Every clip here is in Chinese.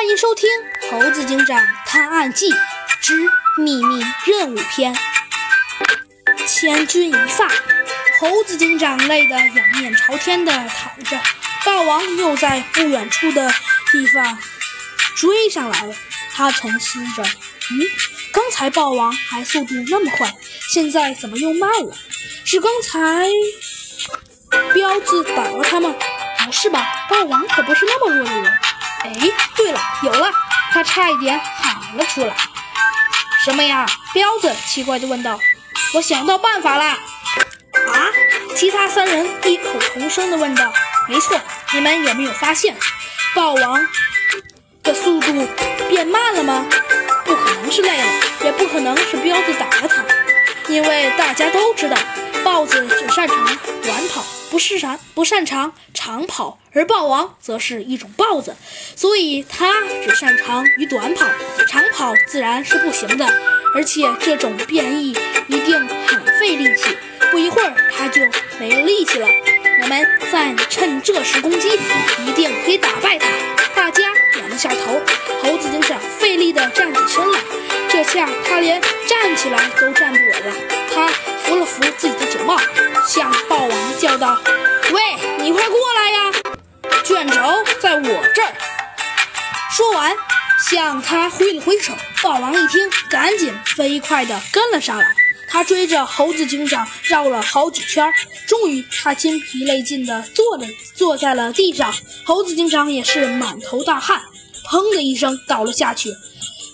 欢迎收听《猴子警长探案记之秘密任务篇》。千钧一发，猴子警长累得仰面朝天地躺着。霸王又在不远处的地方追上来了。他沉思着：“嗯，刚才霸王还速度那么快，现在怎么又慢了？是刚才彪子打了他吗？不是吧，霸王有了！他差一点喊了出来。什么呀？彪子奇怪地问道。我想到办法啦！啊！其他三人异口同声地问道。没错，你们有没有发现，豹王的速度变慢了吗？不可能是累了，也不可能是彪子打了他，因为大家都知道，豹子只擅长短跑。不是擅不擅长长跑，而豹王则是一种豹子，所以它只擅长于短跑，长跑自然是不行的。而且这种变异一定很费力气，不一会儿它就没了力气了。我们再趁这时攻击，一定可以打败它。大家点了下头，猴子警长费力地站起身来，这下他连站起来都站不稳了。喂，你快过来呀！卷轴在我这儿。”说完，向他挥了挥手。霸王一听，赶紧飞快地跟了上来。他追着猴子警长绕了好几圈，终于，他筋疲力尽地坐了坐在了地上。猴子警长也是满头大汗，砰的一声倒了下去。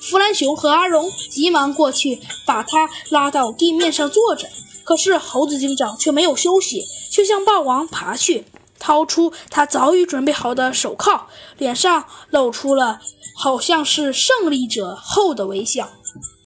弗兰熊和阿荣急忙过去，把他拉到地面上坐着。可是猴子警长却没有休息，却向霸王爬去，掏出他早已准备好的手铐，脸上露出了好像是胜利者后的微笑。